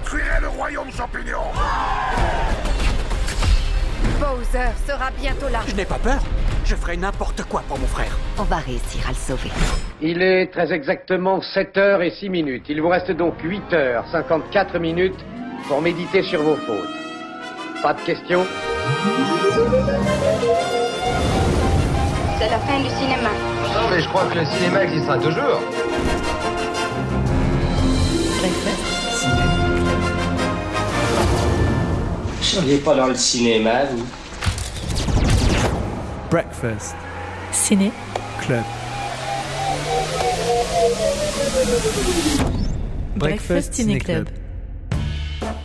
détruirai le royaume champignon Bowser sera bientôt là. Je n'ai pas peur. Je ferai n'importe quoi pour mon frère. On va réussir à le sauver. Il est très exactement 7 heures et 6 minutes. Il vous reste donc 8 heures 54 minutes pour méditer sur vos fautes. Pas de questions? C'est la fin du cinéma. Non, mais je crois que le cinéma existera toujours. Seriez pas dans le cinéma, vous? Breakfast Ciné. Club. Breakfast Ciné Club.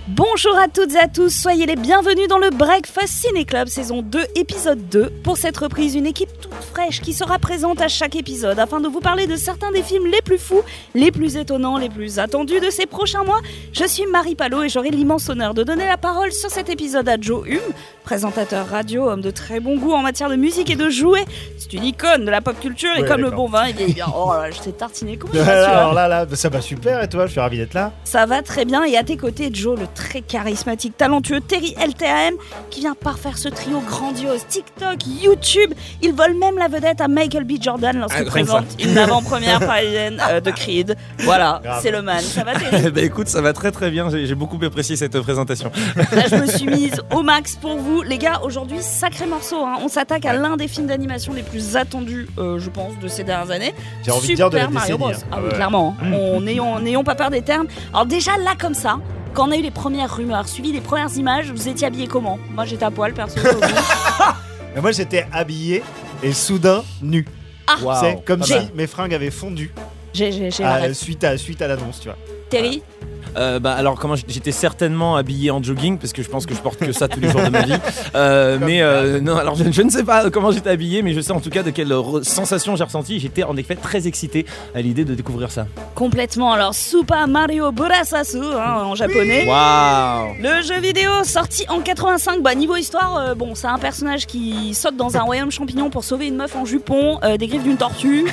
Bonjour à toutes et à tous, soyez les bienvenus dans le Breakfast Ciné Club saison 2 épisode 2. Pour cette reprise, une équipe toute fraîche qui sera présente à chaque épisode afin de vous parler de certains des films les plus fous, les plus étonnants, les plus attendus de ces prochains mois. Je suis Marie Palot et j'aurai l'immense honneur de donner la parole sur cet épisode à Joe Hume, présentateur radio, homme de très bon goût en matière de musique et de jouets. C'est une icône de la pop culture et Ouais, comme le bon vin, il vieillit bien. Oh là, je t'ai tartiné. Comment ça va, Alors là, là, ça va super et toi Je suis ravi d'être là. ça va très bien et à tes côtés Joe, le très charismatique, talentueux Terry LTAM qui vient parfaire ce trio grandiose. TikTok, YouTube, il vole même la vedette à Michael B. Jordan lorsqu'il Ah, ça. présente une avant-première parisienne euh, de Creed. Voilà, c'est le man. Ça va Terry bah écoute, ça va très très bien, j'ai j'ai beaucoup apprécié cette présentation. Là, je me suis mise au max pour vous. Les gars, aujourd'hui, sacré morceau. hein. On s'attaque à l'un des films d'animation les plus attendus, euh, je pense, de ces dernières années. J'ai envie de dire de la Super Mario décennie, Bros. hein. Ah oui, clairement. hein. On n'ayons pas peur des termes. Alors déjà, là, comme ça, quand on a eu les premières rumeurs, suivi les premières images, vous étiez habillés comment? Moi, j'étais à poil, perso. Mais moi j'étais habillé et soudain nu. Ah. C'est comme si mes fringues avaient fondu J'ai j'ai- j'ai à- la ref. suite à, suite à l'annonce, tu vois. Terry Euh, bah alors comment j'étais certainement habillé en jogging parce que je pense que je porte que ça tous les jours de ma vie. Euh, mais euh, non alors je, je ne sais pas comment j'étais habillé mais je sais en tout cas de quelle sensation j'ai ressenti. J'étais en effet très excité à l'idée de découvrir ça. Complètement. Alors, Super Mario Burasasu, hein, en japonais. Waouh Le jeu vidéo sorti en 85, bah niveau histoire, euh, bon c'est un personnage qui saute dans un royaume champignon pour sauver une meuf en jupon euh, des griffes d'une tortue.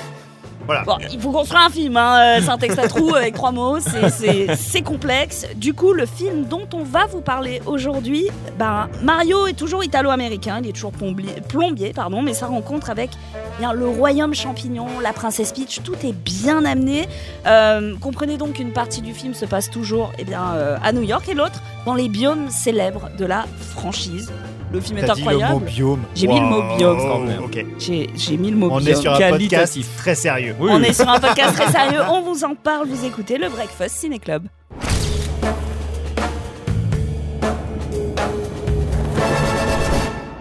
Il faut construire un film, hein, euh, c'est un texte à trous avec trois mots, c'est- complexe. Du coup, le film dont on va vous parler aujourd'hui, ben, Mario est toujours italo-américain, il est toujours plombier, plombier pardon, mais sa rencontre avec bien, le royaume champignon, la princesse Peach, tout est bien amené. Euh, comprenez donc qu'une partie du film se passe toujours eh bien, euh, à New York et l'autre dans les biomes célèbres de la franchise. Le film est incroyable. mot biome. J'ai mis le mot biome. quand même. Ok. J'ai mis le mot On est biome. sur un podcast très sérieux. Oui, On est sur un podcast très sérieux, on vous en parle, vous écoutez le Breakfast Ciné Club.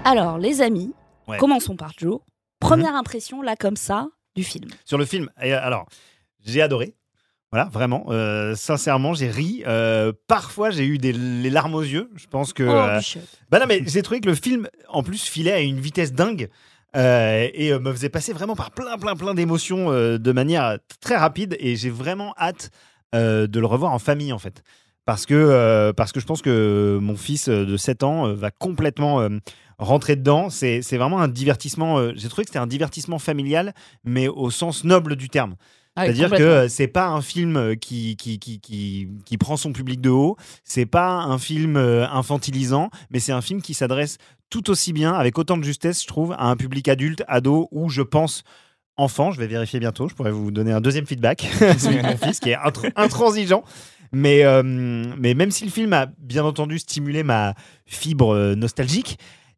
Alors, les amis, Ouais. commençons par Joe. Première impression, là, comme ça, du film. Sur le film, alors, j'ai adoré. Voilà, vraiment. euh, sincèrement, j'ai ri. Euh, parfois, j'ai eu des les larmes aux yeux. Je pense que. Oh, euh, Bichette. Bah non, mais j'ai trouvé que le film, en plus, filait à une vitesse dingue euh, et euh, me faisait passer vraiment par plein, plein, plein d'émotions euh, de manière très rapide. Et j'ai vraiment hâte de le revoir en famille, en fait. Parce que, parce que je pense que mon fils de 7 ans va complètement rentrer dedans. C'est c'est vraiment un divertissement. j'ai trouvé que c'était un divertissement familial, mais au sens noble du terme. Ah C'est-à-dire que euh, c'est pas un film euh, qui, qui, qui, qui, qui prend son public de haut, c'est pas un film euh, infantilisant, mais c'est un film qui s'adresse tout aussi bien, avec autant de justesse, je trouve, à un public adulte, ado, ou je pense enfant. Je vais vérifier bientôt, je pourrais vous donner un deuxième feedback, celui de mon fils, qui est intr- intransigeant. Mais, euh, mais même si le film a bien entendu stimulé ma fibre nostalgique,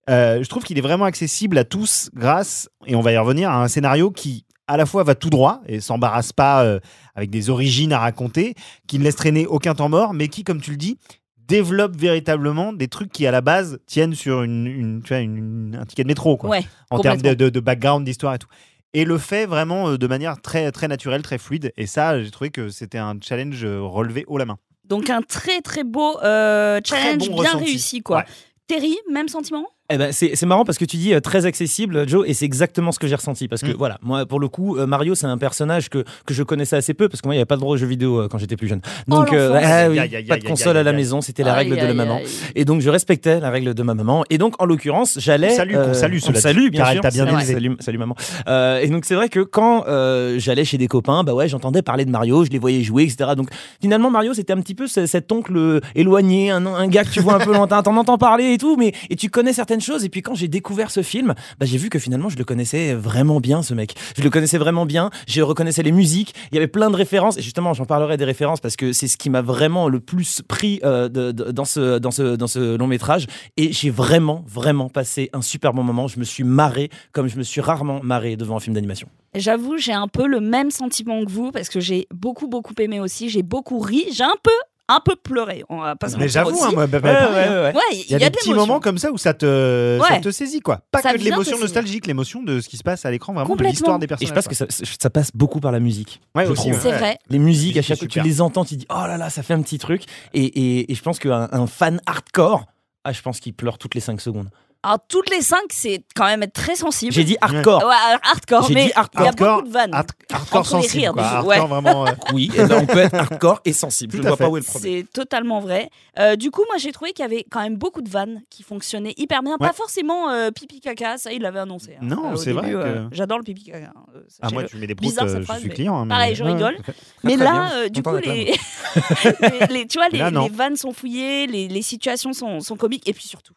euh, je trouve qu'il est vraiment accessible à tous grâce, et on va y revenir, à un scénario qui à la fois va tout droit et s'embarrasse pas euh, avec des origines à raconter, qui ne laisse traîner aucun temps mort, mais qui, comme tu le dis, développe véritablement des trucs qui à la base tiennent sur une, une- tu vois, une- un ticket de métro, quoi, Ouais, en termes de, complètement. de- de background, d'histoire et tout. Et le fait vraiment euh, de manière très, très naturelle, très fluide. Et ça, j'ai trouvé que c'était un challenge euh, relevé haut la main. Donc un très très beau euh, Très challenge bon bien ressenti. réussi quoi. Ouais. Terry, même sentiment? Eh ben, c'est c'est marrant parce que tu dis euh, très accessible, Joe, et c'est exactement ce que j'ai ressenti. Parce que Mm. voilà, moi, pour le coup, euh, Mario, c'est un personnage que, que je connaissais assez peu parce que moi, il n'y avait pas de droit aux jeux vidéo euh, quand j'étais plus jeune. Donc, Oh, l'enfance. ah oui, pas de console à la maison, c'était la règle de la maman. Et donc, je respectais la règle de ma maman. Et donc, en l'occurrence, j'allais. On cela dit, salue, bien sûr. t'a bien Salut, élevé. Salut, salut, maman. Euh, et donc, c'est vrai que quand euh, j'allais chez des copains, bah ouais, j'entendais parler de Mario, je les voyais jouer, etc. Donc, finalement, Mario, c'était un petit peu ce- cet oncle euh, éloigné, un, un gars que tu vois un peu lointain, t'en entends parler et tout, mais et tu connais certaines Et puis, quand j'ai découvert ce film, bah, j'ai vu que finalement, je le connaissais vraiment bien, ce mec. Je le connaissais vraiment bien. Je reconnaissais les musiques. Il y avait plein de références. Et justement, j'en parlerai des références parce que c'est ce qui m'a vraiment le plus pris euh, dans ce long métrage. Et j'ai vraiment, vraiment passé un super bon moment. Je me suis marré comme je me suis rarement marré devant un film d'animation. J'avoue, j'ai un peu le même sentiment que vous parce que j'ai beaucoup, beaucoup aimé aussi. J'ai beaucoup ri. J'ai un peu, un peu pleuré. On va pas se Mais j'avoue, aussi. hein, moi, bah, bah, Ouais, pareil, ouais, hein. ouais. Ouais, Il y a, des de petits moments comme ça où ça te, ça te saisit, quoi. Pas Ça que de l'émotion nostalgique, l'émotion de ce qui se passe à l'écran, vraiment de Complètement. l'histoire des Et personnages. je pense que ça, ça passe beaucoup par la musique. Ouais, aussi. C'est vrai. Les musiques, à chaque fois que tu les entends, tu dis oh là là, ça fait un petit truc. Et, et, et je pense qu'un un fan hardcore, ah, je pense qu'il pleure toutes les 5 secondes. Alors, toutes les cinq, c'est quand même être très sensible. J'ai dit hardcore. Ouais, hardcore, J'ai mais dit hardcore. il y a beaucoup de vannes. hard- hardcore Entre les sensible, rires, quoi. du- Hardcore ouais. vraiment. euh, Oui, et ben, on peut être hardcore et sensible. Tout je à ne vois fait. pas où est le problème. C'est totalement vrai. Euh, du coup, moi, j'ai trouvé qu'il y avait quand même beaucoup de vannes qui fonctionnaient hyper bien. Ouais. Pas forcément euh, pipi caca, ça, il l'avait annoncé. hein. Non, au c'est vrai début, que- euh, J'adore le pipi caca. hein, euh, Ah, moi, tu mets des proutes, Bizarre, euh, cette je phrase, suis mais client. hein, mais- pareil, je Ouais, rigole. Mais très là, bien, euh, du content coup, d'être les... les- les- tu vois, les, Là, non. les vannes sont fouillées, les, les situations sont, sont comiques, et puis surtout,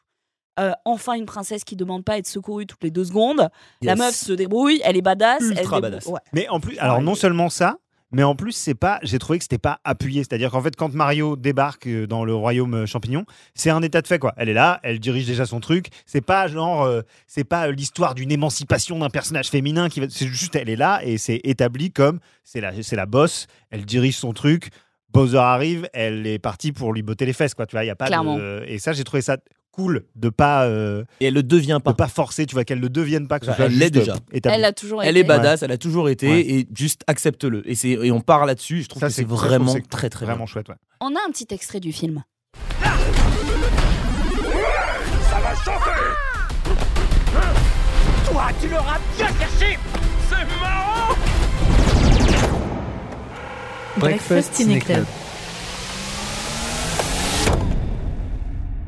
euh, enfin une princesse qui demande pas à être secourue toutes les deux secondes. La meuf se débrouille, elle est badass. Ultra elle badass. Ouais. Mais en plus, alors non seulement ça, mais en plus, c'est pas, j'ai trouvé que c'était pas appuyé. C'est-à-dire qu'en fait, quand Mario débarque euh, dans le royaume euh, champignon, c'est un état de fait, quoi. Elle est là, elle dirige déjà son truc. C'est pas genre, euh, c'est pas l'histoire d'une émancipation d'un personnage féminin qui va. C'est juste, elle est là et c'est établi comme c'est la, c'est la boss. Elle dirige son truc. Bowser arrive, elle est partie pour lui botter les fesses, quoi. Tu vois, il y a pas Clairement. de. Et ça, j'ai trouvé ça cool de pas, euh, Et elle le devient de pas. pas forcer, tu vois, qu'elle ne devienne pas. Que ce soit elle l'est euh, déjà. établi. Elle a toujours Elle été. est badass, elle a toujours été, Ouais. et juste accepte-le. Et, c'est- et on part là-dessus, je trouve Ça, que c'est vraiment que très très vraiment bien. chouette, ouais. On a un petit extrait du film. Ça va chauffer Toi, tu l'auras bien caché C'est marrant Breakfast Ciné Club.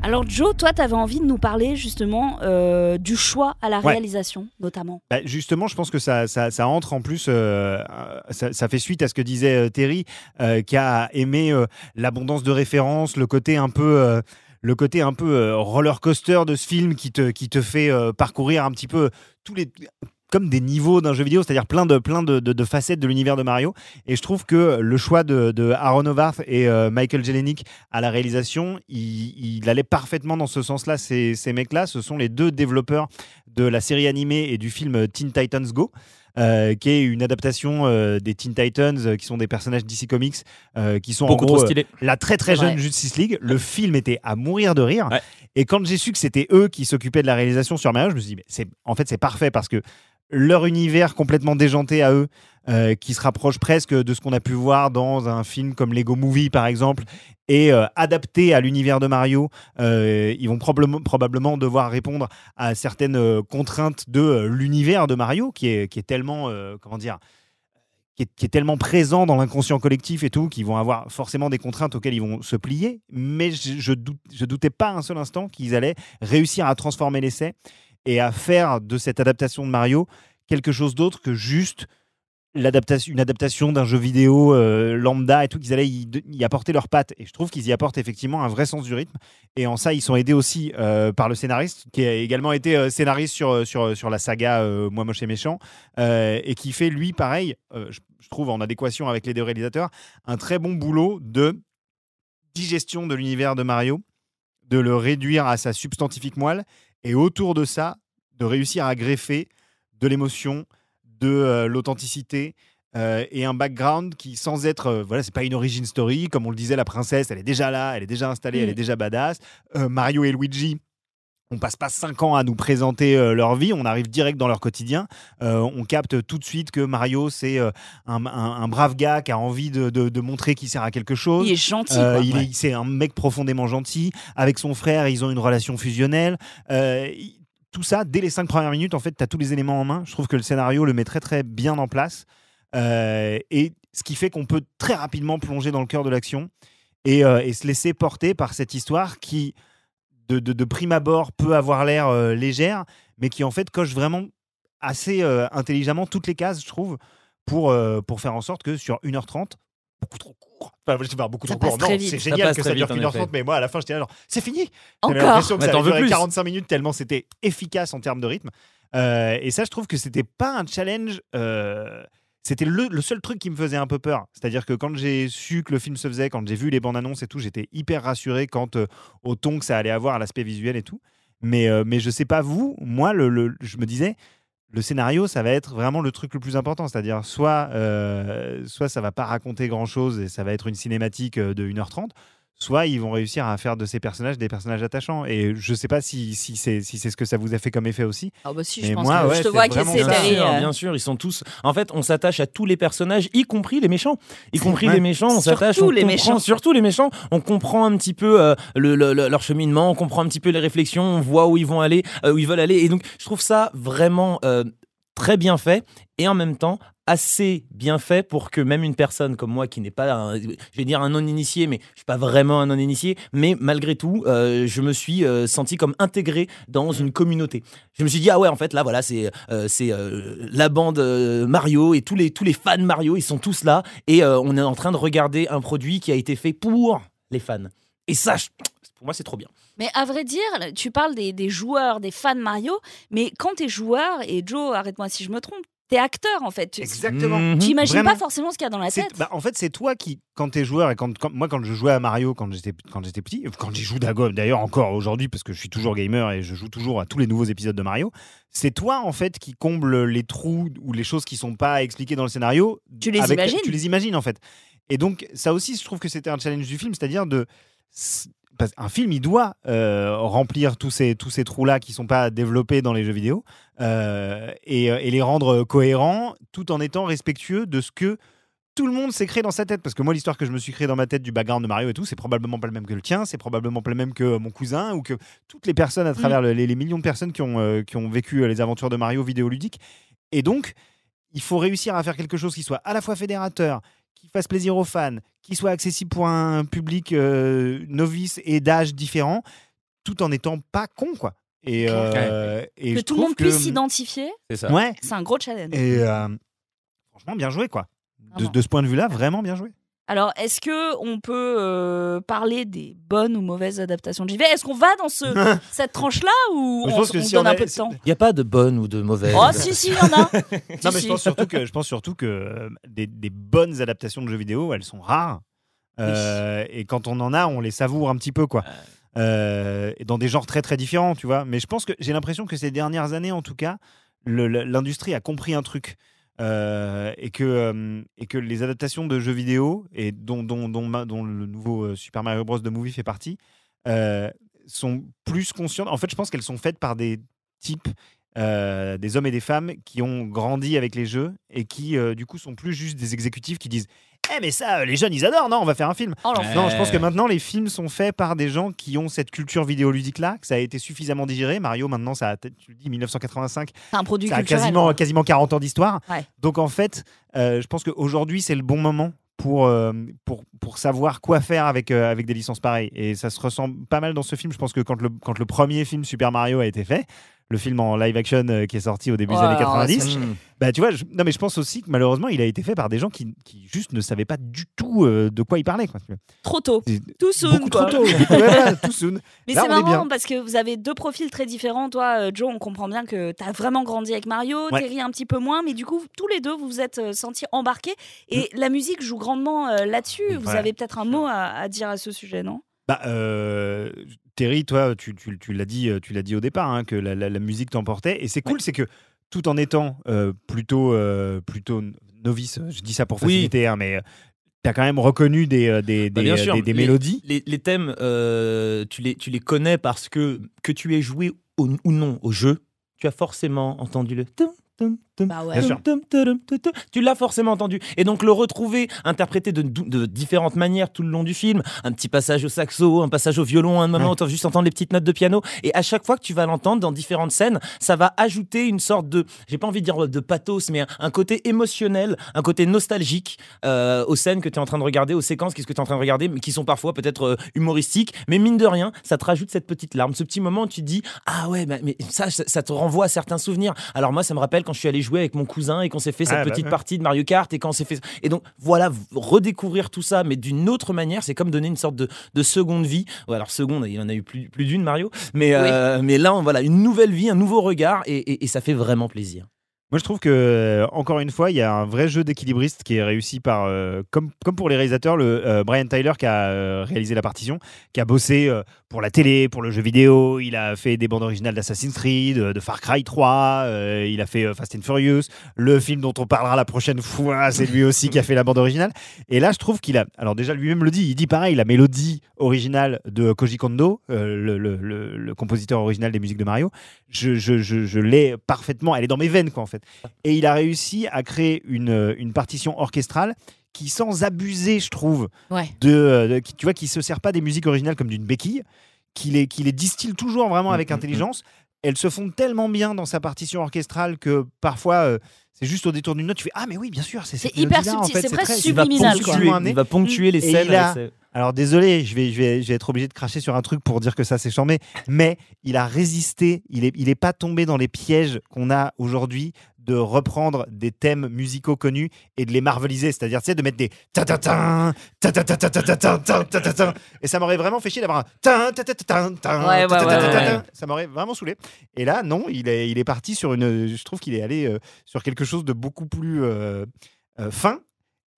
Alors Joe, toi, tu avais envie de nous parler justement euh, du choix à la Ouais. réalisation, notamment. Bah, justement, je pense que ça, ça, ça entre en plus, euh, ça, ça fait suite à ce que disait euh, Terry, euh, qui a aimé l'abondance de références, le côté un peu, le côté un peu roller coaster de ce film qui te, qui te fait parcourir un petit peu tous les comme des niveaux d'un jeu vidéo, c'est-à-dire plein de plein de, de- de facettes de l'univers de Mario. Et je trouve que le choix de, de Aaron Howarth et euh, Michael Jelenic à la réalisation, il, il allait parfaitement dans ce sens-là. Ces, ces mecs-là, ce sont les deux développeurs de la série animée et du film Teen Titans Go. euh, qui est une adaptation euh, des Teen Titans, euh, qui sont des personnages DC Comics, euh, qui sont Beaucoup en gros trop euh, la très très jeune. Justice League. Le film était à mourir de rire. Ouais. Et quand j'ai su que c'était eux qui s'occupaient de la réalisation sur Mario, je me suis dit, mais en fait, c'est parfait parce que leur univers complètement déjanté à eux, euh, qui se rapproche presque de ce qu'on a pu voir dans un film comme Lego Movie, par exemple, et euh, adapté à l'univers de Mario, euh, ils vont probablement, probablement devoir répondre à certaines contraintes de l'univers de Mario, qui est, qui est tellement, comment dire, qui est, tellement présent dans l'inconscient collectif et tout, qu'ils vont avoir forcément des contraintes auxquelles ils vont se plier. Mais je, je, doute, je doutais pas un seul instant qu'ils allaient réussir à transformer l'essai et à faire de cette adaptation de Mario quelque chose d'autre que juste une adaptation d'un jeu vidéo euh, lambda et tout, qu'ils allaient y, apporter leurs pattes. Et je trouve qu'ils y apportent effectivement un vrai sens du rythme. Et en ça, ils sont aidés aussi euh, par le scénariste, qui a également été euh, scénariste sur, sur, sur la saga Moi Moche et Méchant, et qui fait, lui, pareil, je trouve en adéquation avec les deux réalisateurs, un très bon boulot de digestion de l'univers de Mario, de le réduire à sa substantifique moelle, et autour de ça, de réussir à greffer de l'émotion, de euh, l'authenticité euh, et un background qui, sans être, euh, voilà, c'est pas une origin story, comme on le disait, la princesse, elle est déjà là, elle est déjà installée, elle Mm. est déjà badass. Euh, Mario et Luigi, on passe pas cinq ans à nous présenter euh, leur vie, on arrive direct dans leur quotidien. Euh, on capte tout de suite que Mario, c'est euh, un, un- un brave gars qui a envie de, de- de montrer qu'il sert à quelque chose. Il est gentil. Euh, quoi. il Ouais. est, c'est un mec profondément gentil. Avec son frère, ils ont une relation fusionnelle. Euh, tout ça, dès les cinq premières minutes, en fait, tu as tous les éléments en main. Je trouve que le scénario le met très très bien en place. Euh, et ce qui fait qu'on peut très rapidement plonger dans le cœur de l'action et, euh, et se laisser porter par cette histoire qui, de, de- de prime abord, peut avoir l'air euh, légère, mais qui en fait coche vraiment assez euh, intelligemment toutes les cases, je trouve, pour, euh, pour faire en sorte que sur 1h30, beaucoup trop court. Enfin, je sais pas, beaucoup Ça trop court. Non, c'est génial que ça dure vite, en 1h30, effet. mais moi, à la fin, j'étais là, genre, c'est fini. J'avais Encore. l'impression que Mais ça durer plus. 45 minutes tellement c'était efficace en termes de rythme. Euh, et ça, je trouve que c'était pas un challenge. C'était le, seul truc qui me faisait un peu peur. C'est-à-dire que quand j'ai su que le film se faisait, quand j'ai vu les bandes annonces et tout, j'étais hyper rassuré quant euh, au ton que ça allait avoir, à l'aspect visuel et tout. Mais, euh, mais je sais pas vous, moi, je me disais, le scénario, ça va être vraiment le truc le plus important. C'est-à-dire, soit, euh, soit ça va pas raconter grand-chose et ça va être une cinématique euh, de 1h30, soit ils vont réussir à faire de ces personnages des personnages attachants. Et je sais pas si, si c'est si c'est ce que ça vous a fait comme effet aussi. Ah bah si, je Mais pense moi, que ouais, je te c'est vois qui vraiment essaie ça. Bien sûr, bien sûr, ils sont tous. En fait, on s'attache à tous les personnages, y compris les méchants. Y compris les méchants, on s'attache. Surtout on les comprend- méchants. Surtout les méchants. On comprend un petit peu euh, le- le- le- leur cheminement, on comprend un petit peu les réflexions, on voit où ils vont aller, euh, où ils veulent aller. Et donc, je trouve ça vraiment euh, très bien fait et en même temps assez bien fait pour que même une personne comme moi qui n'est pas, un- je vais dire un non-initié, mais je suis pas vraiment un non-initié, mais malgré tout, euh, je me suis euh, senti comme intégré dans une communauté. Je me suis dit ah ouais en fait là voilà c'est euh, c'est la bande Mario et tous les tous les fans Mario ils sont tous là et on est en train de regarder un produit qui a été fait pour les fans. Et ça pour moi c'est trop bien. Mais à vrai dire, tu parles des, des joueurs, des fans Mario, mais quand t'es joueur, et Joe, arrête-moi si je me trompe, t'es acteur en fait. Tu- Exactement. Mhm. T'imagines Vraiment. pas forcément ce qu'il y a dans la tête. bah, en fait, c'est toi qui, quand tu es joueur, et quand, quand- moi, quand je jouais à Mario, quand j'étais quand j'étais petit, quand j'y joue d'ailleurs encore aujourd'hui, parce que je suis toujours gamer et je joue toujours à tous les nouveaux épisodes de Mario, c'est toi, en fait, qui comble les trous ou les choses qui sont pas expliquées dans le scénario. Tu les avec- imagines Tu les imagines, en fait. Et donc, ça aussi, je trouve que c'était un challenge du film, c'est-à-dire de. Qu'un film, il doit euh, remplir tous ces, tous ces trous-là qui sont pas développés dans les jeux vidéo euh, et, euh, et les rendre cohérents tout en étant respectueux de ce que tout le monde s'est créé dans sa tête. Parce que moi, l'histoire que je me suis créée dans ma tête du background de Mario et tout, c'est probablement pas le même que le tien, c'est probablement pas le même que mon cousin ou que toutes les personnes à travers le- les, les millions de personnes qui ont, euh, qui ont vécu les aventures de Mario vidéoludiques. Et donc, il faut réussir à faire quelque chose qui soit à la fois fédérateur, qui fasse plaisir aux fans, qui soit accessible pour un public euh, novice et d'âge différent, tout en n'étant pas con, quoi. Et, euh, et que je tout le monde que- puisse s'identifier, C'est ça. Ouais. c'est un gros challenge. Et euh, franchement, bien joué, quoi. De, Vraiment. de ce point de vue-là, vraiment bien joué. Alors, est-ce que on peut euh, parler des bonnes ou mauvaises adaptations de JV Est-ce qu'on va dans ce, cette tranche-là ou Je on, pense que on si donne on un a- peu de temps? Il n'y a pas de bonne ou de mauvaise. Oh, si, si, il y en a. Non, mais si. je pense surtout que, je pense surtout que euh, des, des bonnes adaptations de jeux vidéo, elles sont rares. Euh, Et quand on en a, on les savoure un petit peu, quoi. Euh, et dans des genres très très différents, tu vois. Mais je pense que j'ai l'impression que ces dernières années, en tout cas, l'industrie a compris un truc. Euh, et, que, et que les adaptations de jeux vidéo, et dont, dont, dont, le nouveau Super Mario Bros. de Movie fait partie, euh, sont plus conscientes. En fait, je pense qu'elles sont faites par des types, euh, des hommes et des femmes qui ont grandi avec les jeux et qui, du coup, sont plus juste des exécutifs qui disent Eh, mais ça, euh, les jeunes, ils adorent, non, on va faire un film. Oh. Non, je pense que maintenant, les films sont faits par des gens qui ont cette culture vidéoludique-là, que ça a été suffisamment digéré. Mario, maintenant, ça a, tu le dis, 1985, C'est un produit ça a culturel. quasiment, quasiment 40 ans d'histoire. Ouais. Donc, en fait, euh, je pense qu'aujourd'hui, c'est le bon moment pour, euh, pour, pour savoir quoi faire avec, euh, avec des licences pareilles. Et ça se ressent pas mal dans ce film. Je pense que quand le, quand le premier film Super Mario a été fait, le film en live action euh, qui est sorti au début des années alors, 90, Mmh. bah tu vois, je, non mais je pense aussi que malheureusement il a été fait par des gens qui, qui juste ne savaient pas du tout euh, de quoi il parlait. Quoi. Trop tôt. Tout soon. Quoi. trop tôt. Ouais, voilà, tout soon. Mais c'est marrant parce que vous avez deux profils très différents. Toi, euh, Joe, on comprend bien que tu as vraiment grandi avec Mario, Ouais. Terry un petit peu moins, mais du coup, tous les deux, vous vous êtes sentis embarqués. Et la musique joue grandement euh, là-dessus. Vous Ouais. avez peut-être un mot à, à dire à ce sujet, non? Bah, euh, Terry, toi, tu, tu- tu l'as dit, euh, tu l'as dit au départ, hein, que la, la- la musique t'emportait. Et c'est cool, c'est que tout en étant euh, plutôt, euh, plutôt novice, je dis ça pour Oui. faciliter, hein, mais t'as quand même reconnu des, des, Bah, des, bien sûr, des- des les- mélodies. Les, les thèmes, euh, tu, les, tu les connais parce que que tu aies joué au- ou non au jeu, tu as forcément entendu le. Bah ouais. Tu l'as forcément entendu. Et donc le retrouver, interprété de, de différentes manières tout le long du film, un petit passage au saxo, un passage au violon, un moment Ouais. où tu vas juste entendre les petites notes de piano. Et à chaque fois que tu vas l'entendre dans différentes scènes, ça va ajouter une sorte de, j'ai pas envie de dire de pathos, mais un, un côté émotionnel, un côté nostalgique euh, aux scènes que tu es en train de regarder, aux séquences qu'est-ce que tu es en train de regarder, mais qui sont parfois peut-être euh, humoristiques. Mais mine de rien, ça te rajoute cette petite larme, ce petit moment où tu te dis ah ouais, bah, mais ça, ça, ça te renvoie à certains souvenirs. Alors moi, ça me rappelle quand je suis allé jouer avec mon cousin et qu'on s'est fait cette Ah, bah petite ouais. partie de Mario Kart et quand on s'est fait et donc voilà, redécouvrir tout ça, mais d'une autre manière, c'est comme donner une sorte de, de seconde vie. Ouais, alors seconde, il y en a eu plus, plus d'une Mario, mais euh, mais là, on- voilà, une nouvelle vie, un nouveau regard et, et- et ça fait vraiment plaisir. Moi, je trouve que, euh, encore une fois, il y a un vrai jeu d'équilibriste qui est réussi par, euh, comme, comme pour les réalisateurs, le euh, Brian Tyler qui a réalisé la partition, qui a bossé pour la télé, pour le jeu vidéo, il a fait des bandes originales d'Assassin's Creed, de Far Cry 3, euh, il a fait Fast and Furious, le film dont on parlera la prochaine fois, c'est lui aussi qui a fait la bande originale. Et là, je trouve qu'il a, alors déjà lui-même le dit, il dit pareil, la mélodie originale de Koji Kondo, le- le- le compositeur original des musiques de Mario, je, je, je, je l'ai parfaitement, elle est dans mes veines quoi en fait. Et il a réussi à créer une, une partition orchestrale qui, sans abuser, je trouve, Ouais. de, de- qui, tu vois, qui se sert pas des musiques originales comme d'une béquille, qui les, qui les distille toujours vraiment avec Mm, mm, intelligence. Elles se font tellement bien dans sa partition orchestrale que parfois euh, c'est juste au détour d'une note, tu fais ah mais oui bien sûr c'est C'est hyper en subtil, fait, c'est presque très- Il va Subliminal, ponctuer, amené. il va ponctuer les Et scènes. il a- avec ses- Alors désolé, je vais, je, vais, je vais être obligé de cracher sur un truc pour dire que ça c'est charmé, mais il a résisté, il n'est il est pas tombé dans les pièges qu'on a aujourd'hui de reprendre des thèmes musicaux connus et de les marveliser, c'est-à-dire tu sais, de mettre des ta ta ta ta ta ta ta ta ta ta ta ta ta ta et ça m'aurait vraiment fait chier d'avoir un ta ta ta ta ta ça m'aurait vraiment saoulé. Et là non, il est, il est parti sur une, je trouve qu'il est allé euh, sur quelque chose de beaucoup plus euh, euh, fin.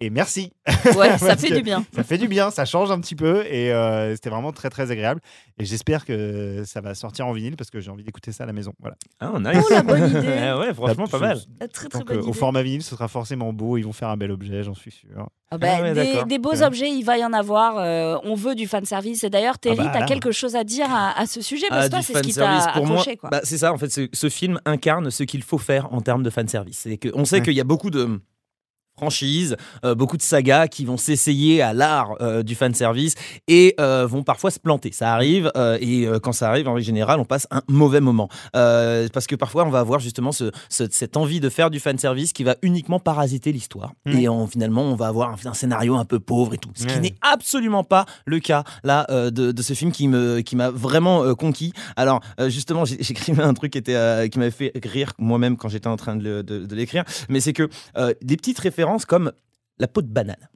Et merci. Ouais, ça fait du bien. ça fait du bien, ça change un petit peu et euh, c'était vraiment très très agréable. Et j'espère que ça va sortir en vinyle parce que j'ai envie d'écouter ça à la maison. Voilà. Ah, nice. Oh, la bonne idée. Ouais, ouais, franchement, pas mal. Très très Donc, bonne euh, idée. au format vinyle, ce sera forcément beau. Ils vont faire un bel objet, j'en suis sûr. Ah bah, Ah ouais, des, beaux Ouais. objets, il va y en avoir. euh, on veut du fan service. Et d'ailleurs, Terry, bah, t'as là. quelque chose à dire à, à ce sujet parce Ah, que toi, c'est ce qui t'a accroché, bah, c'est ça, en fait, ce, ce film incarne ce qu'il faut faire en termes de fanservice. C'est que on sait Ouais. qu'il y a beaucoup de franchises, euh, beaucoup de sagas qui vont s'essayer à l'art euh, du fanservice et euh, vont parfois se planter. Ça arrive et quand ça arrive, en règle générale, on passe un mauvais moment. Parce que parfois, on va avoir justement ce, ce- cette envie de faire du fanservice qui va uniquement parasiter l'histoire. Mhm. Et en- finalement, on va avoir un, un scénario un peu pauvre et tout. Ce qui n'est absolument pas le cas là de, de ce film qui me qui m'a vraiment conquis. Alors justement, j'écrivais un truc qui était qui m'avait fait rire moi-même quand j'étais en train de, le- de- de l'écrire, mais c'est que des petites références comme la peau de banane.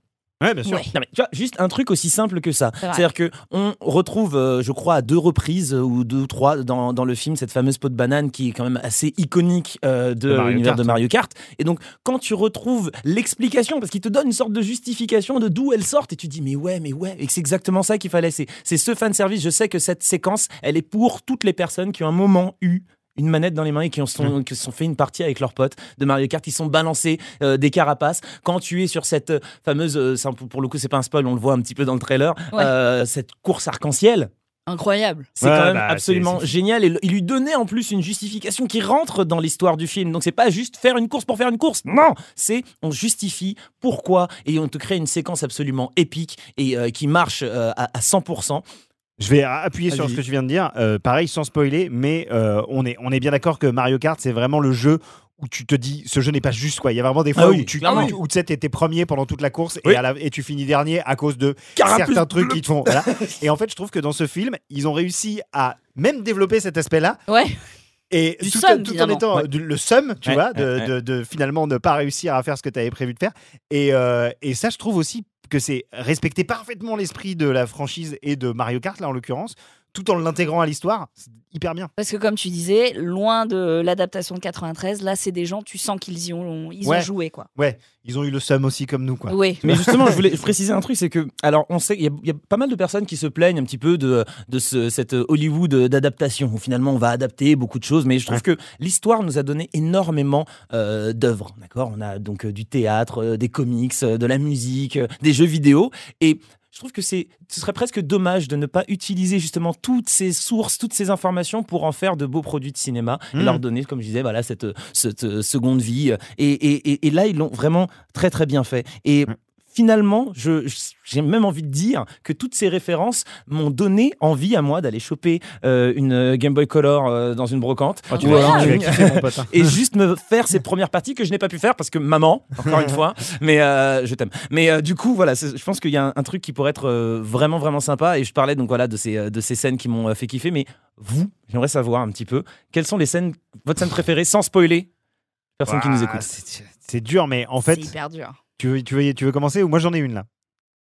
Ouais, bien sûr. Ouais. Non, mais tu vois, juste un truc aussi simple que ça. C'est-à-dire que on retrouve, euh, je crois, à deux reprises euh, ou deux ou trois dans, dans le film cette fameuse peau de banane qui est quand même assez iconique euh, de, l'univers Kart, de Mario Kart. Et donc, quand tu retrouves l'explication, parce qu'il te donne une sorte de justification de d'où elle sort, et tu dis mais ouais, mais ouais, et que c'est exactement ça qu'il fallait. C'est c'est ce fan service. Je sais que cette séquence, elle est pour toutes les personnes qui ont un moment eu une manette dans les mains et qui ont sont, qui se sont fait une partie avec leurs potes de Mario Kart. Ils sont balancés euh, des carapaces. Quand tu es sur cette euh, fameuse, euh, pour le coup, c'est pas un spoil, on le voit un petit peu dans le trailer, Ouais. euh, cette course arc-en-ciel. Incroyable. C'est Ouais, quand même bah, absolument c'est- c'est- génial et il lui donnait en plus une justification qui rentre dans l'histoire du film. Donc c'est pas juste faire une course pour faire une course. Non, c'est on justifie pourquoi et on te crée une séquence absolument épique et euh, qui marche euh, à, à 100%. Je vais appuyer sur ce que je viens de dire. Euh, pareil, sans spoiler, mais euh, on, est, on est bien d'accord que Mario Kart, c'est vraiment le jeu où tu te dis, ce jeu n'est pas juste. quoi. Il y a vraiment des fois Ah oui, où tu clairement. où tu- tu sais, t'étais premier pendant toute la course Oui. et, à la- et tu finis dernier à cause de certains trucs qui te font. voilà. Et en fait, je trouve que dans ce film, ils ont réussi à même développer cet aspect-là Ouais. Et Du tout, en étant Ouais. du- le seum, tu Ouais, vois, de, ouais, ouais. de- de finalement ne pas réussir à faire ce que tu avais prévu de faire. Et, euh, et ça, je trouve aussi que c'est respecter parfaitement l'esprit de la franchise et de Mario Kart, là en l'occurrence, tout en l'intégrant à l'histoire, c'est hyper bien. Parce que comme tu disais, loin de l'adaptation de 93, là c'est des gens, tu sens qu'ils y ont, ils Ouais. ont joué quoi. Ouais, ils ont eu le seum aussi comme nous, quoi. Oui. Mais justement, je voulais préciser un truc, c'est que, alors, on sait, il y, a- il y a pas mal de personnes qui se plaignent un petit peu de, de ce- cette Hollywood d'adaptation, où finalement on va adapter beaucoup de choses, mais je trouve que l'histoire nous a donné énormément euh, d'œuvres, d'accord? On a donc euh, du théâtre, euh, des comics, de la musique, des jeux vidéo, et je trouve que c'est, ce serait presque dommage de ne pas utiliser justement toutes ces sources, toutes ces informations pour en faire de beaux produits de cinéma et Mm. leur donner, comme je disais, voilà, cette, cette seconde vie. Et, et, et- et là, ils l'ont vraiment très très bien fait. Et finalement, je, je- j'ai même envie de dire que toutes ces références m'ont donné envie à moi d'aller choper euh, une euh, Game Boy Color euh, dans une brocante. Oh, tu alors tu kiffer, mon pote, hein. et juste me faire ces premières parties que je n'ai pas pu faire parce que maman, encore une fois, mais euh, je t'aime. Mais euh, du coup, voilà, je pense qu'il y a un, un truc qui pourrait être euh, vraiment, vraiment sympa. Et je parlais donc voilà de ces, de ces scènes qui m'ont euh, fait kiffer. Mais vous, j'aimerais savoir un petit peu quelles sont les scènes, votre scène préférée, sans spoiler. Personne qui nous écoute? C'est c'est dur, mais en fait, C'est hyper dur. Tu veux, tu, veux, tu veux commencer ou moi j'en ai une là?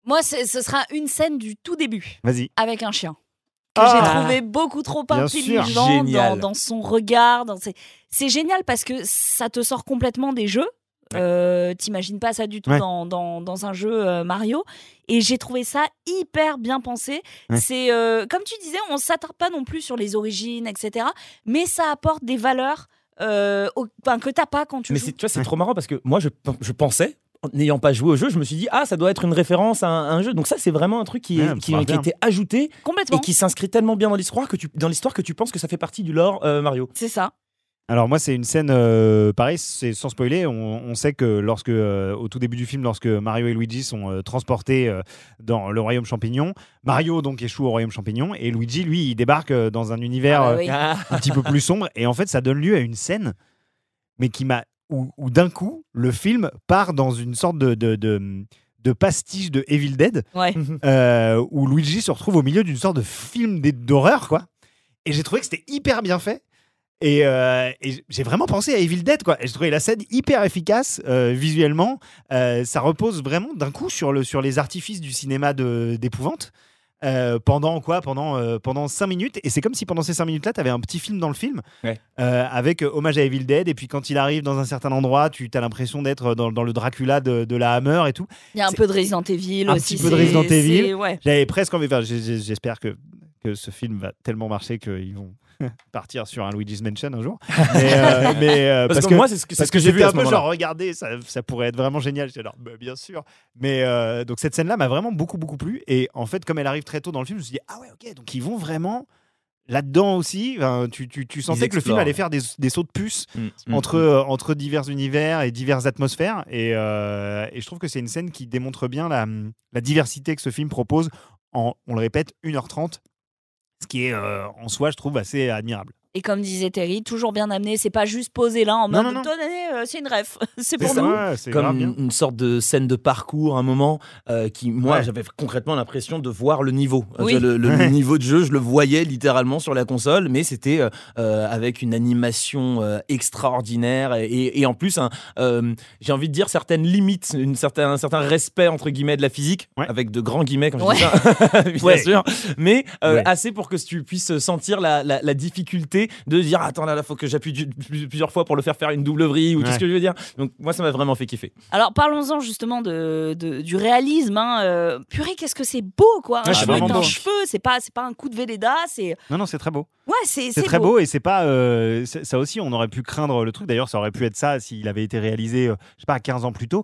Moi, ce sera une scène du tout début Vas-y. avec un chien que Ah j'ai trouvé beaucoup trop intelligent dans, son regard. dans ses- C'est génial parce que ça te sort complètement des jeux. Euh, T'imagines pas ça du tout Ouais. dans, dans, dans un jeu euh, Mario. Et j'ai trouvé ça hyper bien pensé. Ouais. C'est euh, comme tu disais, on s'attarde pas non plus sur les origines, etc. Mais ça apporte des valeurs euh, au- enfin, que t'as pas quand tu Mais joues. tu vois, c'est trop marrant parce que moi, je, je pensais, en n'ayant pas joué au jeu, je me suis dit, ah, ça doit être une référence à un, à un jeu. Donc ça, c'est vraiment un truc qui, est- qui, a été ajouté Complètement. et qui s'inscrit tellement bien dans l'histoire que tu, dans l'histoire que tu penses que ça fait partie du lore euh, Mario. C'est ça. Alors moi c'est une scène euh, pareil, c'est sans spoiler, on, on sait que lorsque euh, au tout début du film, lorsque Mario et Luigi sont euh, transportés euh, dans le royaume champignon, Mario donc échoue au royaume champignon et Luigi lui il débarque dans un univers Ah bah euh, oui. un petit peu plus sombre et en fait ça donne lieu à une scène mais qui m'a où, où d'un coup le film part dans une sorte de, de, de- de pastiche de Evil Dead Ouais. euh, où Luigi se retrouve au milieu d'une sorte de film d'horreur, quoi. Et j'ai trouvé que c'était hyper bien fait. Et, euh, et j'ai vraiment pensé à Evil Dead, quoi. Et j'ai trouvé la scène hyper efficace euh, visuellement. Ça repose vraiment d'un coup sur, le, sur les artifices du cinéma d'épouvante. Euh, pendant quoi? Pendant, euh, pendant 5 minutes. Et c'est comme si pendant ces 5 minutes-là, tu avais un petit film dans le film Ouais. euh, avec euh, hommage à Evil Dead. Et puis quand il arrive dans un certain endroit, tu as l'impression d'être dans, dans le Dracula de, de la Hammer et tout. Il y a un peu de Resident Evil un aussi. petit peu de Resident Evil. Ouais. J'avais presque envie. Enfin, j'espère que, que ce film va tellement marcher qu'ils vont partir sur un Luigi's Mansion un jour. Mais, euh, mais, euh, Parce, que, moi, c'est ce que, parce ce que que j'ai vu un peu genre regardez ça, ça pourrait être vraiment génial J'étais bah, bien sûr mais euh, donc cette scène là m'a vraiment beaucoup beaucoup plu et en fait comme elle arrive très tôt dans le film je me suis dit ah ouais ok donc ils vont vraiment là-dedans aussi tu, tu, tu sentais que le film allait ouais. faire des, des sauts de puce Mm, mm, entre, mm. euh, entre divers univers et diverses atmosphères. Et, euh, et je trouve que c'est une scène qui démontre bien la, la diversité que ce film propose en, on le répète, 1h30. Ce qui est euh, en soi, je trouve, assez admirable. Et comme disait Terry, toujours bien amené. C'est pas juste posé là en Non, mode non, non. Tenez, euh, c'est une ref. c'est pour ça. nous. Ouais, comme une, une sorte de scène de parcours, un moment euh, qui, moi, Ouais. j'avais concrètement l'impression de voir le niveau. Oui. Euh, Le, le Ouais. niveau de jeu, je le voyais littéralement sur la console, mais c'était euh, euh, avec une animation euh, extraordinaire et, et en plus, euh, j'ai envie de dire certaines limites, une certain, un certain respect entre guillemets de la physique, Ouais. avec de grands guillemets quand je dis ça, bien Ouais. sûr, mais euh, Ouais. assez pour que tu puisses sentir la, la- la difficulté de dire attends là, là, faut que j'appuie plusieurs fois pour le faire faire une double vrille ou tout ce que je veux dire. Donc moi, ça m'a vraiment fait kiffer. Alors parlons-en justement de, de- du réalisme. Hein. euh, purée, qu'est-ce que c'est beau quoi. Un Ouais, c'est cheveu vraiment est un beau. cheveu. C'est pas, c'est pas un coup de Véleda. C'est Non, non, c'est très beau. ouais, c'est, C'est très beau. et c'est pas. euh, c'est- ça aussi, on aurait pu craindre le truc. D'ailleurs, ça aurait pu être ça s'il avait été réalisé, euh, je sais pas, 15 ans plus tôt.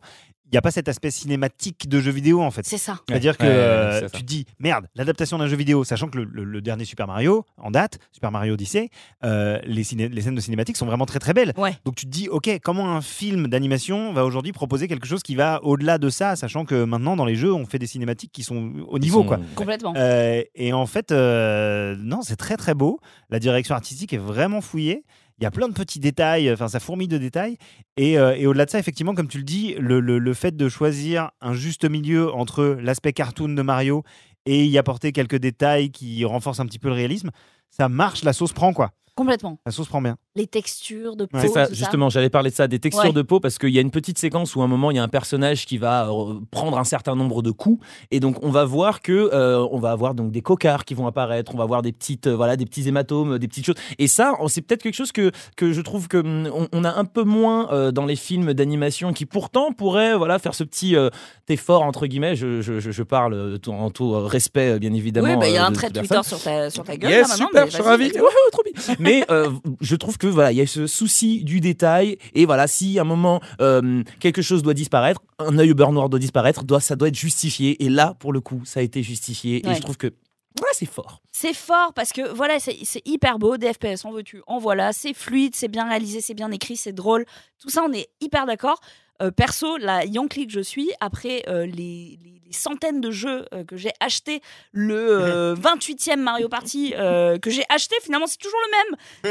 Il n'y a pas cet aspect cinématique de jeu vidéo en fait. C'est ça. C'est-à-dire que Ouais, euh, ça. tu te dis, merde, l'adaptation d'un jeu vidéo, sachant que le, le- le dernier Super Mario, en date, Super Mario Odyssey, euh, les, ciné- les scènes de cinématiques sont vraiment très très belles. Ouais. Donc tu te dis, ok, comment un film d'animation va aujourd'hui proposer quelque chose qui va au-delà de ça, sachant que maintenant dans les jeux, on fait des cinématiques qui sont au niveau, sont- quoi. Complètement. Euh, et en fait, euh, non, c'est très très beau. La direction artistique est vraiment fouillée. Il y a plein de petits détails, enfin ça fourmille de détails. Et, euh, et au-delà de ça, effectivement, comme tu le dis, le, le- le fait de choisir un juste milieu entre l'aspect cartoon de Mario et y apporter quelques détails qui renforcent un petit peu le réalisme, ça marche, la sauce prend quoi. Complètement. La sauce prend bien. Les textures de peau. Ouais. C'est ça, tout justement, j'allais parler de ça, des textures Ouais. de peau, parce qu'il y a une petite séquence où à un moment, il y a un personnage qui va euh, prendre un certain nombre de coups, et donc on va voir que euh, on va avoir donc des cocards qui vont apparaître, on va avoir des petites, euh, voilà, des petits hématomes, des petites choses. Et ça, c'est peut-être quelque chose que, que je trouve que hum, on, on a un peu moins euh, dans les films d'animation, qui pourtant pourraient, voilà, faire ce petit euh, effort entre guillemets. Je, je, je- je parle tout- en tout respect, bien évidemment. Oui, bah, il y a euh, un trait Twitter sur ta, sur ta gueule. Yes, là, maintenant, super, mais je suis ravi. ouais, trop bien. Mais euh, je trouve que voilà, il y a ce souci du détail et voilà, si à un moment euh, quelque chose doit disparaître, un œil au beurre noir doit disparaître, doit ça doit être justifié. Et là, pour le coup, ça a été justifié. Ouais. Et je trouve que ouais, c'est fort. C'est fort parce que voilà, c'est c'est hyper beau, des FPS, en veux-tu, en voilà, c'est fluide, c'est bien réalisé, c'est bien écrit, c'est drôle. Tout ça, on est hyper d'accord. Euh, perso, la Yankee que je suis, après euh, les, les- les centaines de jeux euh, que j'ai achetés, le euh, 28e Mario Party que j'ai acheté, finalement, c'est toujours le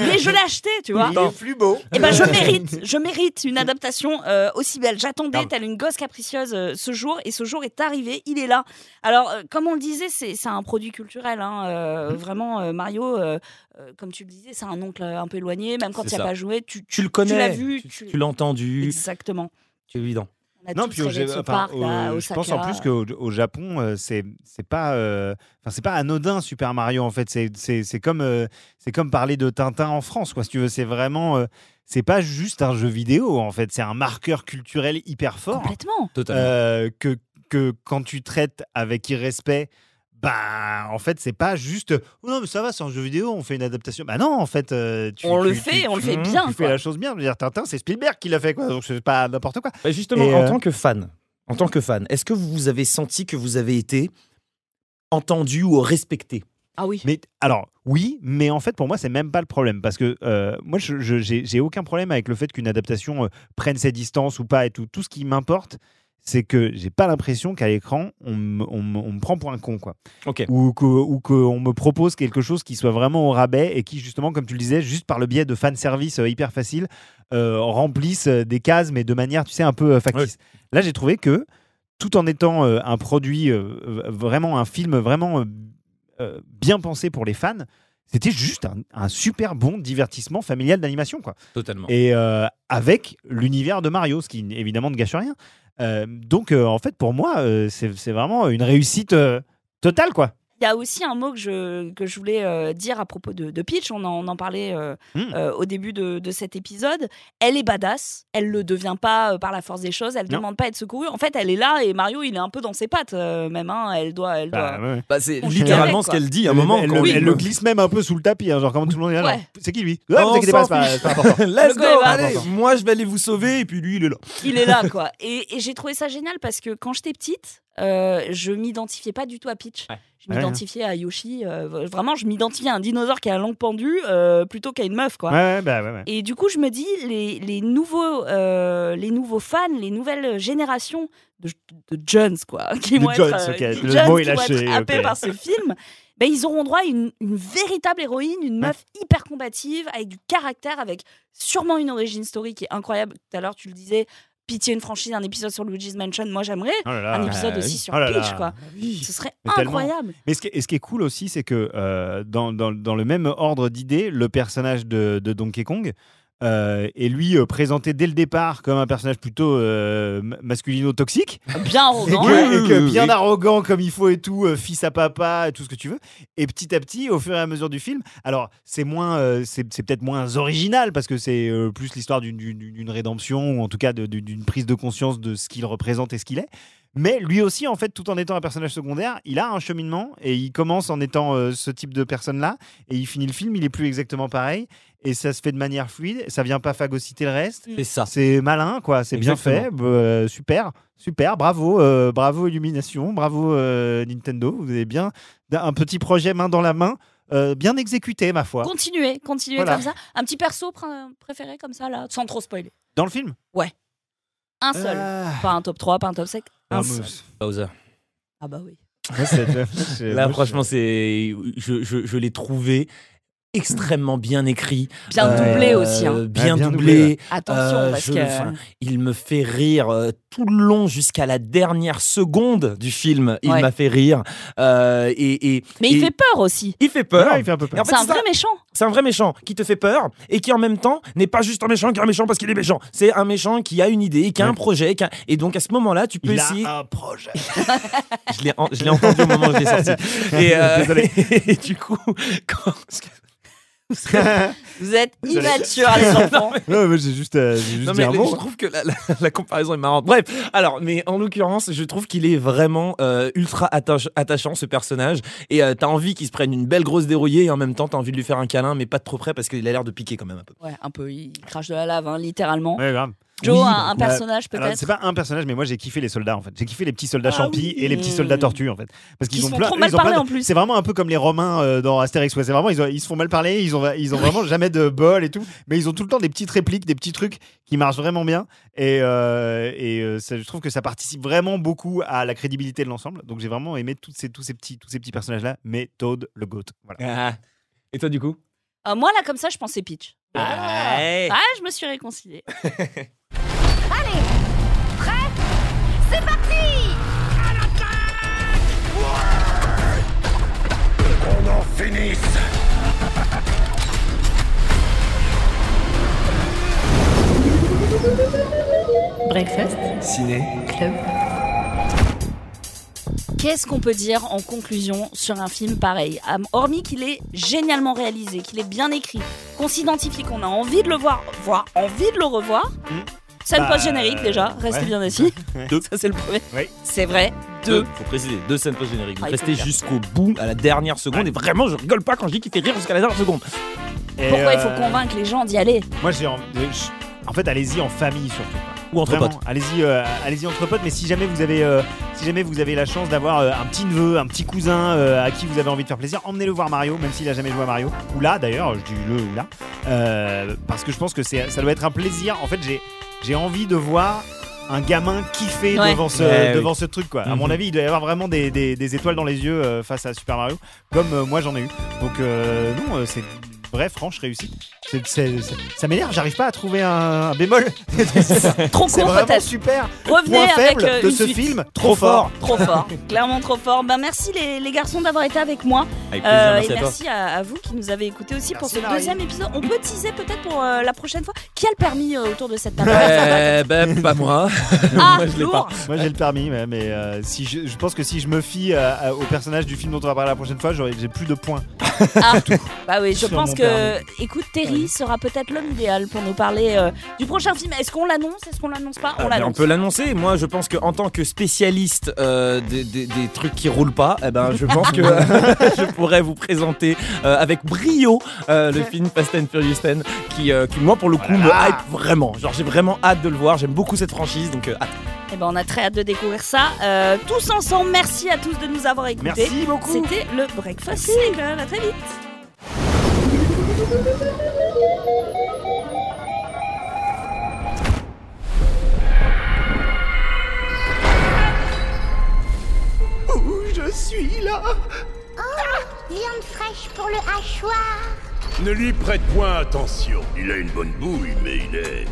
même. Mais je l'ai acheté, tu vois. Il est plus beau. Et ben je mérite, je mérite une adaptation aussi belle. J'attendais telle une gosse capricieuse ce jour et ce jour est arrivé, il est là. Alors comme on le disait, c'est un produit culturel. hein, euh, vraiment Mario, comme tu le disais, c'est un oncle un peu éloigné. Même quand il n'y a ça. pas joué, tu, Tu le connais, l'as vu, tu, tu- tu l'as entendu, exactement. C'est évident. On a Non, puis au, rêvé de ce enfin, parc, au- là, je pense en plus qu'au au Japon, euh, c'est c'est pas, euh, enfin c'est pas anodin Super Mario en fait. C'est c'est c'est comme euh, c'est comme parler de Tintin en France quoi. Si tu veux, c'est vraiment, euh, c'est pas juste un jeu vidéo en fait. C'est un marqueur culturel hyper fort complètement. Totalement. euh, que que quand tu traites avec irrespect. Bah, en fait, c'est pas juste. Oh non, mais ça va, c'est un jeu vidéo, on fait une adaptation. Bah non, en fait, euh, tu, On le fait, tu- on le fait bien. Tu fais quoi. la chose bien. Je veux dire, Tintin, c'est Spielberg qui l'a fait, quoi. Donc c'est pas n'importe quoi. Bah, justement, Et, en euh, tant que fan, en tant que fan, est-ce que vous avez senti que vous avez été entendu ou respecté? Ah oui. Mais alors, oui, mais en fait, pour moi, c'est même pas le problème. Parce que euh, moi, je j'ai aucun problème avec le fait qu'une adaptation euh, prenne ses distances ou pas et tout. Tout ce qui m'importe, c'est que j'ai pas l'impression qu'à l'écran, on, me- prend pour un con, quoi. Ok. Ou que- ou qu'on me propose quelque chose qui soit vraiment au rabais et qui, justement, comme tu le disais, juste par le biais de fan service euh, hyper facile, euh, remplissent euh, des cases, mais de manière, tu sais, un peu factice. Là, j'ai trouvé que, tout en étant euh, un produit, euh, vraiment un film vraiment bien pensé pour les fans, c'était juste un, un super bon divertissement familial d'animation, quoi. Totalement. Et euh, avec l'univers de Mario, ce qui évidemment ne gâche rien. Euh, donc, euh, en fait, pour moi, c'est vraiment une réussite totale, quoi. Il y a aussi un mot que je, que je voulais euh, dire à propos de, de Peach, on en, on en parlait euh, Mm. euh, au début de, de cet épisode. Elle est badass, elle le devient pas euh, par la force des choses, elle ne demande pas à être secourue. En fait, elle est là et Mario, il est un peu dans ses pattes euh, même. hein. Elle doit, elle Bah, doit. ouais. Bah, c'est littéralement avec, ce qu'elle dit à un moment. elle, quand le- elle glisse même un peu sous le tapis, hein, genre comme tout le monde est là, Ouais. C'est qui lui? Let's Le go, allez, moi je vais aller vous sauver et puis lui il est là. Il est là, quoi. Et, et j'ai trouvé ça génial parce que quand j'étais petite, euh, je m'identifiais pas du tout à Peach. Ouais. Je m'identifiais à Yoshi. euh, vraiment, je m'identifiais à un dinosaure qui a la langue pendue euh, plutôt qu'à une meuf, quoi. Ouais, bah. Et du coup, je me dis, les, les nouveaux, les nouveaux fans, les nouvelles générations de, de Jones, quoi, qui De vont Jones, être, ok. qui- Le Jones mot est qui vont lâché, être happés par ce film, ben, ils auront droit à une, une véritable héroïne, une meuf hyper combative, avec du caractère, avec sûrement une origin story qui est incroyable. Tout à l'heure, tu le disais, pitié une franchise, un épisode sur Luigi's Mansion, moi j'aimerais. Oh là là. un épisode bah aussi oui. sur Oh là Peach, là. quoi. Ce serait Mais tellement. incroyable. Mais ce qui, est, et ce qui est cool aussi, c'est que euh, dans, dans- dans le même ordre d'idées, le personnage de, de Donkey Kong euh, est lui euh, présenté dès le départ comme un personnage plutôt euh, ma- masculino-toxique. Bien Et arrogant. que, et que bien arrogant comme il faut et tout, euh, fils à papa et tout ce que tu veux. Et petit à petit, au fur et à mesure du film, alors c'est moins, euh, c'est c'est peut-être moins original parce que c'est euh, plus l'histoire d'une- rédemption ou en tout cas d'une prise de conscience de ce qu'il représente et ce qu'il est. Mais lui aussi, en fait, tout en étant un personnage secondaire, il a un cheminement et il commence en étant euh, ce type de personne-là et il finit le film, il est plus exactement pareil et ça se fait de manière fluide. Ça vient pas phagocyter le reste. C'est ça. C'est malin, quoi. C'est bien fait. Exactement. Euh, super, super. Bravo, euh, bravo Illumination, bravo euh, Nintendo. Vous avez bien un petit projet main dans la main, euh, bien exécuté, ma foi. Continuez, continuez Voilà. comme ça. Un petit perso pr- préféré comme ça, là, sans trop spoiler. Dans le film? Un seul. Ah. Pas un top 3, pas un top 5. Un Ah, seul. Bowser. Ah bah oui. Là, franchement, c'est. Je, je, je l'ai trouvé extrêmement bien écrit. Bien doublé aussi, hein. Bien, Ouais, bien doublé. Attention, Euh, parce je- que. enfin, il me fait rire euh, tout le long jusqu'à la dernière seconde du film. Il Ouais. m'a fait rire. Euh, et, et- Mais il fait peur aussi. il fait peur. Ouais, il fait un peu peur. Et en fait, C'est un vrai méchant. C'est un vrai méchant qui te fait peur et qui en même temps n'est pas juste un méchant qui est un méchant parce qu'il est méchant. C'est un méchant qui a une idée, qui a un projet. qui a- Et donc à ce moment-là, tu peux Il essayer. a un projet. Je l'ai en- je l'ai entendu au moment où je l'ai sorti. Et, euh, Désolé. et du coup, quand- Vous êtes immature, les enfants. non, mais j'ai juste, euh, j'ai juste Non, dit mais un je mot. trouve que la, la- la comparaison est marrante. Bref, alors, mais en l'occurrence, je trouve qu'il est vraiment euh, ultra attach- attachant ce personnage. Et euh, t'as envie qu'il se prenne une belle grosse dérouillée et en même temps t'as envie de lui faire un câlin, mais pas de trop près parce qu'il a l'air de piquer quand même un peu. Ouais, un peu. Il crache de la lave, hein, littéralement. Ouais, grave. Joe, Oui, un, bah, un personnage peut-être c'est pas un personnage, mais moi j'ai kiffé les soldats en fait. J'ai kiffé les petits soldats Ah champis oui. et les petits soldats tortues en fait. Parce Qui qu'ils ont font plein, trop mal ils ont parler, plein de- en plus. C'est vraiment un peu comme les Romains euh, dans Astérix. Ouais. C'est vraiment ils, ont- ils se font mal parler, ils ont ils ont vraiment jamais de bol et tout, mais ils ont tout le temps des petites répliques, des petits trucs qui marchent vraiment bien. Et, euh, et euh, ça- je trouve que ça participe vraiment beaucoup à la crédibilité de l'ensemble. Donc j'ai vraiment aimé tous ces tous ces petits tous ces petits personnages là. Mais Toad le goat. Voilà. Et toi du coup? Euh, Moi, là, comme ça, je pensais Peach. Ouais. Ah, je me suis réconciliée. C'est parti Qu'on en finisse Breakfast Ciné. Club. Qu'est-ce qu'on peut dire en conclusion sur un film pareil? Hormis qu'il est génialement réalisé, qu'il est bien écrit, qu'on s'identifie, qu'on a envie de le voir, voire envie de le revoir. Scène Bah, post-générique déjà, restez ouais. bien assis. Deux. Ça c'est le premier. Oui. C'est vrai. Deux, Deux. faut préciser, deux scènes post-génériques. Ah, Restez jusqu'au bout, à la dernière seconde. Et vraiment, je rigole pas quand je dis qu'il fait rire jusqu'à la dernière seconde. Et, Pourquoi il faut euh, convaincre les gens d'y aller? Moi j'ai en... je- en fait allez-y en famille surtout. Ou entre Vraiment, potes. Allez-y, euh, allez-y entre potes. Mais si jamais vous avez, euh, si jamais vous avez la chance d'avoir euh, un petit neveu, un petit cousin euh, à qui vous avez envie de faire plaisir, emmenez-le voir Mario, même s'il a jamais joué à Mario. Ou là, d'ailleurs, je dis le ou là, Euh, parce que je pense que c'est, ça doit être un plaisir. En fait, j'ai, j'ai envie de voir un gamin kiffer Ouais. devant ce, Ouais, oui. devant ce truc quoi. À mon Mhm. avis, il doit y avoir vraiment des, des- des étoiles dans les yeux euh, face à Super Mario, comme euh, moi j'en ai eu. Donc euh, non, euh, c'est vraie franche réussite. C'est- c'est- c'est- ça m'énerve, j'arrive pas à trouver un, un bémol. Trop C'est court vraiment peut-être. super. Revenez Point avec faible euh, de une ce suite. film, trop fort. Trop fort, clairement trop fort. Ben merci les, les garçons d'avoir été avec moi. Avec plaisir, Euh, merci et à toi. merci à, à vous qui nous avez écoutés aussi pour Merci, ce Marie. deuxième épisode. On peut teaser peut-être pour euh, la prochaine fois. Qui a le permis euh, autour de cette table? Ben, pas moi. Ah, moi, je l'ai lourd. Moi j'ai le permis, mais, mais, euh, si je, je pense que si je me fie euh, à- au personnage du film dont on va parler la prochaine fois, j'aurai- j'ai plus de points. Ah, bah oui, je Sur pense mon que, écoute, Terry sera peut-être l'homme idéal pour nous parler euh, du prochain film. Est-ce qu'on l'annonce? Est-ce qu'on l'annonce pas? Ah, On l'annonce. on peut l'annoncer. Moi, je pense qu'en tant que spécialiste euh, des, des- des trucs qui roulent pas, eh ben, je pense que je pourrais vous présenter euh, avec brio euh, le film Fast and Furious 10 qui, euh, qui moi, pour le coup, me hype vraiment. Genre, j'ai vraiment hâte de le voir. J'aime beaucoup cette franchise, donc euh, hâte. Eh ben, on a très hâte de découvrir ça. Euh, tous ensemble, merci à tous de nous avoir écoutés. Merci beaucoup. C'était le Breakfast Club. À très vite. Je suis là. Viande fraîche pour le hachoir. Ne lui prête point attention. Il a une bonne bouille, mais il est...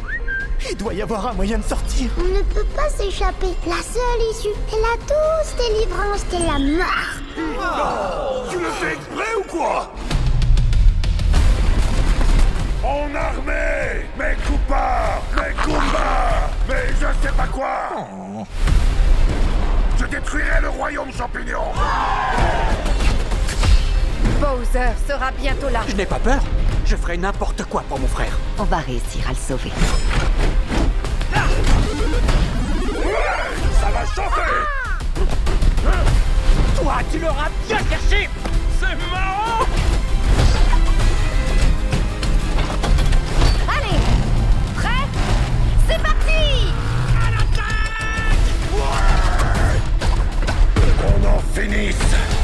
Il doit y avoir un moyen de sortir. On ne peut pas s'échapper. La seule issue est la douce délivrance de la mort. Tu le fais exprès ou quoi? En armée Mes coupards Mes combats Mais je sais pas quoi Je détruirai le royaume champignon Bowser sera bientôt là. Je n'ai pas peur. Je ferai n'importe quoi pour mon frère. On va réussir à le sauver. Ça va chauffer Toi, tu l'auras bien caché finis!